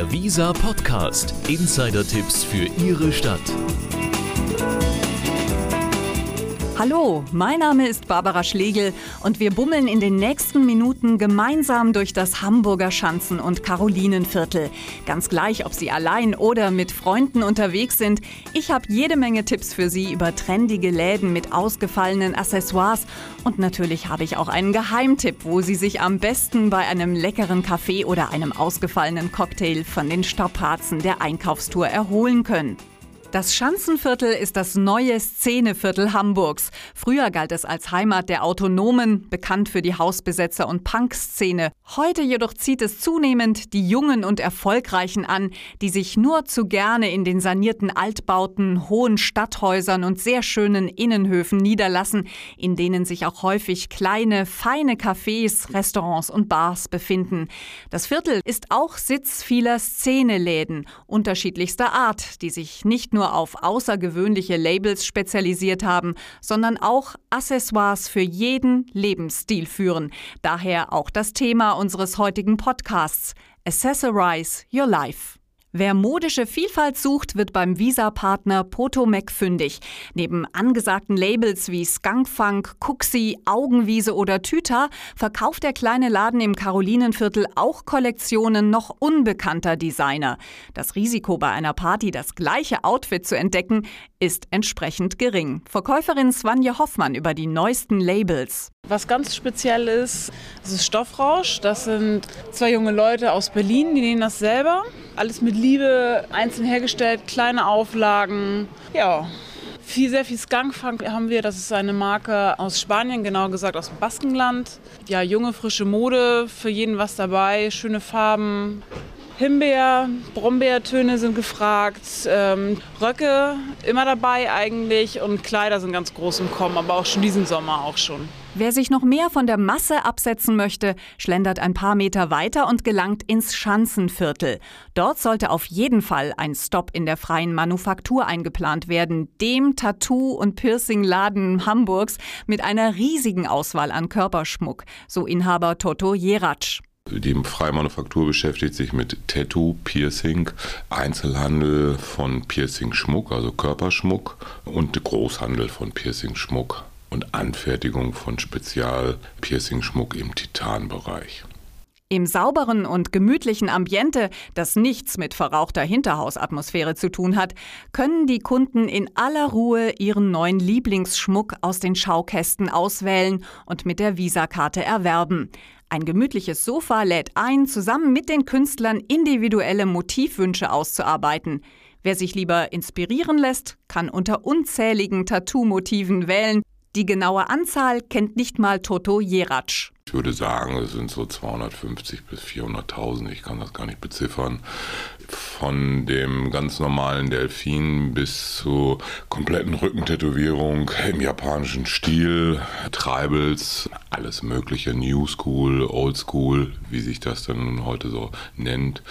Der Visa Podcast. Insider-Tipps für Ihre Stadt. Hallo, mein Name ist Barbara Schlegel und wir bummeln in den nächsten Minuten gemeinsam durch das Hamburger Schanzen- und Karolinenviertel. Ganz gleich, ob Sie allein oder mit Freunden unterwegs sind. Ich habe jede Menge Tipps für Sie über trendige Läden mit ausgefallenen Accessoires und natürlich habe ich auch einen Geheimtipp, wo Sie sich am besten bei einem leckeren Kaffee oder einem ausgefallenen Cocktail von den Stoppharzen der Einkaufstour erholen können. Das Schanzenviertel ist das neue Szeneviertel Hamburgs. Früher galt es als Heimat der Autonomen, bekannt für die Hausbesetzer- und Punk-Szene. Heute jedoch zieht es zunehmend die Jungen und Erfolgreichen an, die sich nur zu gerne in den sanierten Altbauten, hohen Stadthäusern und sehr schönen Innenhöfen niederlassen, in denen sich auch häufig kleine, feine Cafés, Restaurants und Bars befinden. Das Viertel ist auch Sitz vieler Szeneläden unterschiedlichster Art, die sich nicht nur nur auf außergewöhnliche Labels spezialisiert haben, sondern auch Accessoires für jeden Lebensstil führen. Daher auch das Thema unseres heutigen Podcasts Accessorize Your Life. Wer modische Vielfalt sucht, wird beim Visa-Partner Potomac fündig. Neben angesagten Labels wie Skunkfunk, Cooksy, Augenwiese oder Tüta verkauft der kleine Laden im Karolinenviertel auch Kollektionen noch unbekannter Designer. Das Risiko bei einer Party, das gleiche Outfit zu entdecken, ist entsprechend gering. Verkäuferin Svanje Hoffmann über die neuesten Labels. Was ganz speziell ist, das ist Stoffrausch. Das sind zwei junge Leute aus Berlin, die nähen das selber. Alles mit Liebe, einzeln hergestellt, kleine Auflagen. Ja, viel, sehr viel Skunkfunk haben wir. Das ist eine Marke aus Spanien, genauer gesagt aus dem Baskenland. Ja, junge, frische Mode, für jeden was dabei, schöne Farben. Himbeer, Brombeertöne sind gefragt, ähm, Röcke immer dabei eigentlich und Kleider sind ganz groß im Kommen, aber auch schon diesen Sommer auch schon. Wer sich noch mehr von der Masse absetzen möchte, schlendert ein paar Meter weiter und gelangt ins Schanzenviertel. Dort sollte auf jeden Fall ein Stopp in der freien Manufaktur eingeplant werden, dem Tattoo- und Piercing-Laden Hamburgs mit einer riesigen Auswahl an Körperschmuck, so Inhaber Toto Jeratsch. Die freie Manufaktur beschäftigt sich mit Tattoo, Piercing, Einzelhandel von Piercing-Schmuck, also Körperschmuck und Großhandel von Piercing-Schmuck und Anfertigung von Spezial-Piercing-Schmuck im Titanbereich. Im sauberen und gemütlichen Ambiente, das nichts mit verrauchter Hinterhausatmosphäre zu tun hat, können die Kunden in aller Ruhe ihren neuen Lieblingsschmuck aus den Schaukästen auswählen und mit der Visakarte erwerben. Ein gemütliches Sofa lädt ein, zusammen mit den Künstlern individuelle Motivwünsche auszuarbeiten. Wer sich lieber inspirieren lässt, kann unter unzähligen Tattoo-Motiven wählen die genaue Anzahl kennt nicht mal Toto Jeratsch. Ich würde sagen, es sind so 250 bis 400.000, ich kann das gar nicht beziffern. Von dem ganz normalen Delfin bis zur kompletten Rückentätowierung im japanischen Stil, Tribals, alles mögliche, New School, Old School, wie sich das dann heute so nennt.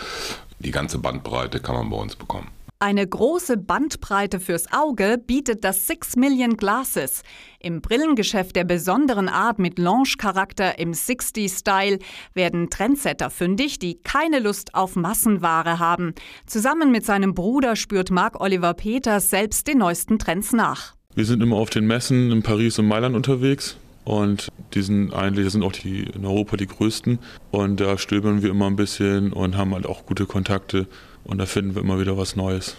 Die ganze Bandbreite kann man bei uns bekommen. Eine große Bandbreite fürs Auge bietet das Six Million Glasses. Im Brillengeschäft der besonderen Art mit Lounge-Charakter im 60-Style werden Trendsetter fündig, die keine Lust auf Massenware haben. Zusammen mit seinem Bruder spürt Marc Oliver Peters selbst den neuesten Trends nach. Wir sind immer auf den Messen in Paris und Mailand unterwegs. Und die sind eigentlich, sind auch die in Europa die größten. Und da stöbern wir immer ein bisschen und haben halt auch gute Kontakte und da finden wir immer wieder was Neues.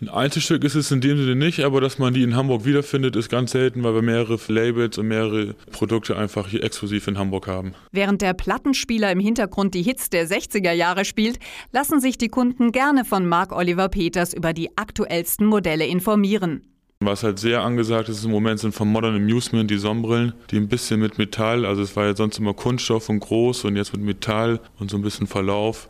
Ein Einzelstück ist es in dem Sinne nicht, aber dass man die in Hamburg wiederfindet, ist ganz selten, weil wir mehrere Labels und mehrere Produkte einfach hier exklusiv in Hamburg haben. Während der Plattenspieler im Hintergrund die Hits der 60er Jahre spielt, lassen sich die Kunden gerne von Marc Oliver Peters über die aktuellsten Modelle informieren. Was halt sehr angesagt ist im Moment sind von Modern Amusement die Sonnenbrillen, die ein bisschen mit Metall, also es war ja sonst immer Kunststoff und groß und jetzt mit Metall und so ein bisschen Verlauf.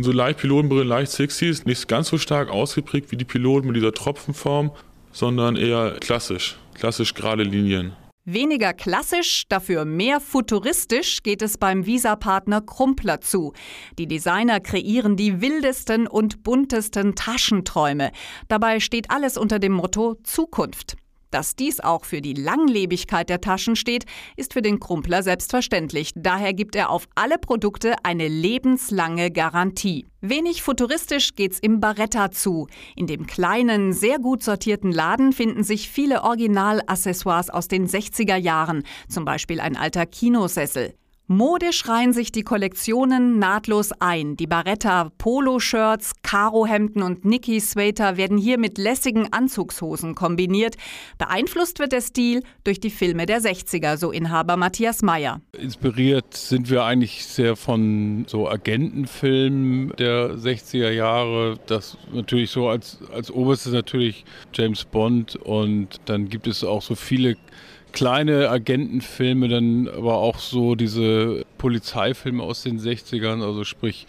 So leicht Pilotenbrillen, leicht 60s, nicht ganz so stark ausgeprägt wie die Piloten mit dieser Tropfenform, sondern eher klassisch, klassisch gerade Linien. Weniger klassisch, dafür mehr futuristisch geht es beim Visa-Partner Krumpler zu. Die Designer kreieren die wildesten und buntesten Taschenträume. Dabei steht alles unter dem Motto Zukunft. Dass dies auch für die Langlebigkeit der Taschen steht, ist für den Krumpler selbstverständlich. Daher gibt er auf alle Produkte eine lebenslange Garantie. Wenig futuristisch geht's im Baretta zu. In dem kleinen, sehr gut sortierten Laden finden sich viele Originalaccessoires aus den 60er Jahren, zum Beispiel ein alter Kinosessel. Modisch reihen sich die Kollektionen nahtlos ein. Die Baretta Polo-Shirts, Karo-Hemden und Nicky-Sweater werden hier mit lässigen Anzugshosen kombiniert. Beeinflusst wird der Stil durch die Filme der 60er, so Inhaber Matthias Meyer. Inspiriert sind wir eigentlich sehr von so Agentenfilmen der 60er Jahre. Das natürlich so als, als oberstes natürlich James Bond und dann gibt es auch so viele kleine Agentenfilme, dann aber auch so diese Polizeifilme aus den 60ern, also sprich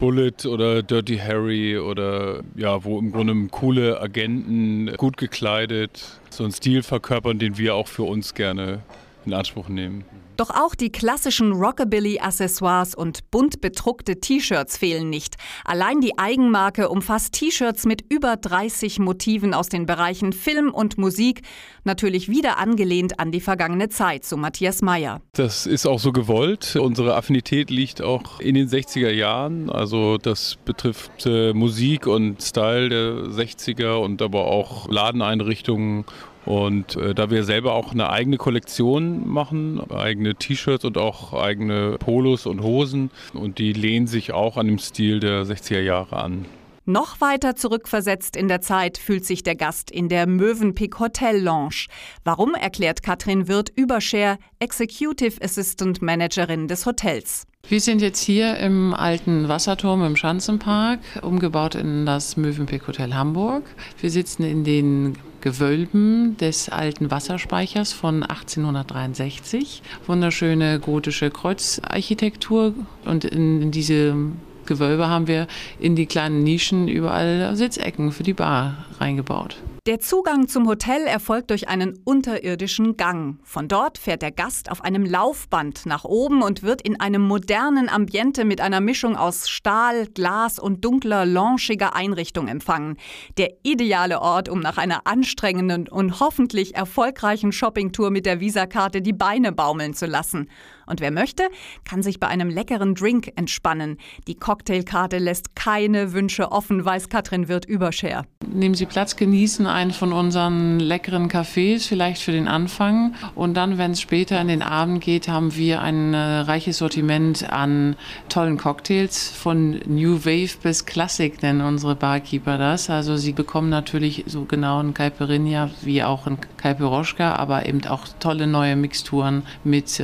Bullet oder Dirty Harry oder ja, wo im Grunde coole Agenten gut gekleidet so einen Stil verkörpern, den wir auch für uns gerne in Anspruch nehmen. Doch auch die klassischen Rockabilly-Accessoires und bunt bedruckte T-Shirts fehlen nicht. Allein die Eigenmarke umfasst T-Shirts mit über 30 Motiven aus den Bereichen Film und Musik, natürlich wieder angelehnt an die vergangene Zeit, so Matthias Meyer. Das ist auch so gewollt. Unsere Affinität liegt auch in den 60er Jahren. Also das betrifft äh, Musik und Style der 60er und aber auch Ladeneinrichtungen und äh, da wir selber auch eine eigene Kollektion machen, eigene T-Shirts und auch eigene Polos und Hosen und die lehnen sich auch an dem Stil der 60er Jahre an. Noch weiter zurückversetzt in der Zeit fühlt sich der Gast in der Mövenpick Hotel Lounge. Warum erklärt Katrin Wirth Überscher, Executive Assistant Managerin des Hotels. Wir sind jetzt hier im alten Wasserturm im Schanzenpark, umgebaut in das Mövenpick Hotel Hamburg. Wir sitzen in den Gewölben des alten Wasserspeichers von 1863. Wunderschöne gotische Kreuzarchitektur und in, in diese Gewölbe haben wir in die kleinen Nischen überall Sitzecken für die Bar reingebaut. Der Zugang zum Hotel erfolgt durch einen unterirdischen Gang. Von dort fährt der Gast auf einem Laufband nach oben und wird in einem modernen Ambiente mit einer Mischung aus Stahl, Glas und dunkler, launchiger Einrichtung empfangen. Der ideale Ort, um nach einer anstrengenden und hoffentlich erfolgreichen Shoppingtour mit der Visakarte die Beine baumeln zu lassen. Und wer möchte, kann sich bei einem leckeren Drink entspannen. Die Cocktailkarte lässt keine Wünsche offen, weiß Katrin Wirth Überscher. Nehmen Sie Platz, genießen einen von unseren leckeren Cafés, vielleicht für den Anfang. Und dann, wenn es später in den Abend geht, haben wir ein äh, reiches Sortiment an tollen Cocktails von New Wave bis Classic, nennen unsere Barkeeper das. Also Sie bekommen natürlich so genau einen Caipirinha wie auch einen Caipiroschka, aber eben auch tolle neue Mixturen mit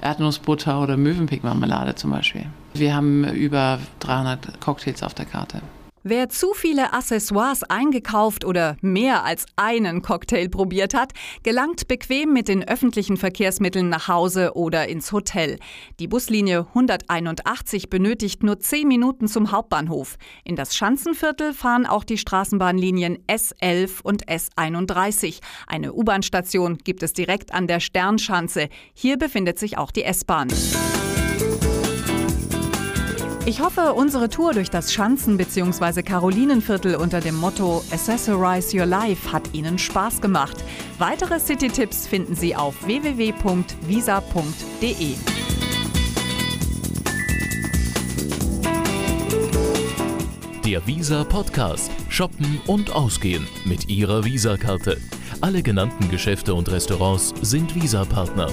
Erdnuss Erdnussbutter oder Möwenpickmarmelade zum Beispiel. Wir haben über 300 Cocktails auf der Karte. Wer zu viele Accessoires eingekauft oder mehr als einen Cocktail probiert hat, gelangt bequem mit den öffentlichen Verkehrsmitteln nach Hause oder ins Hotel. Die Buslinie 181 benötigt nur 10 Minuten zum Hauptbahnhof. In das Schanzenviertel fahren auch die Straßenbahnlinien S11 und S31. Eine U-Bahn-Station gibt es direkt an der Sternschanze. Hier befindet sich auch die S-Bahn. Ich hoffe, unsere Tour durch das Schanzen- bzw. Karolinenviertel unter dem Motto Accessorize Your Life hat Ihnen Spaß gemacht. Weitere City-Tipps finden Sie auf www.visa.de. Der Visa Podcast. Shoppen und Ausgehen mit Ihrer Visa-Karte. Alle genannten Geschäfte und Restaurants sind Visa-Partner.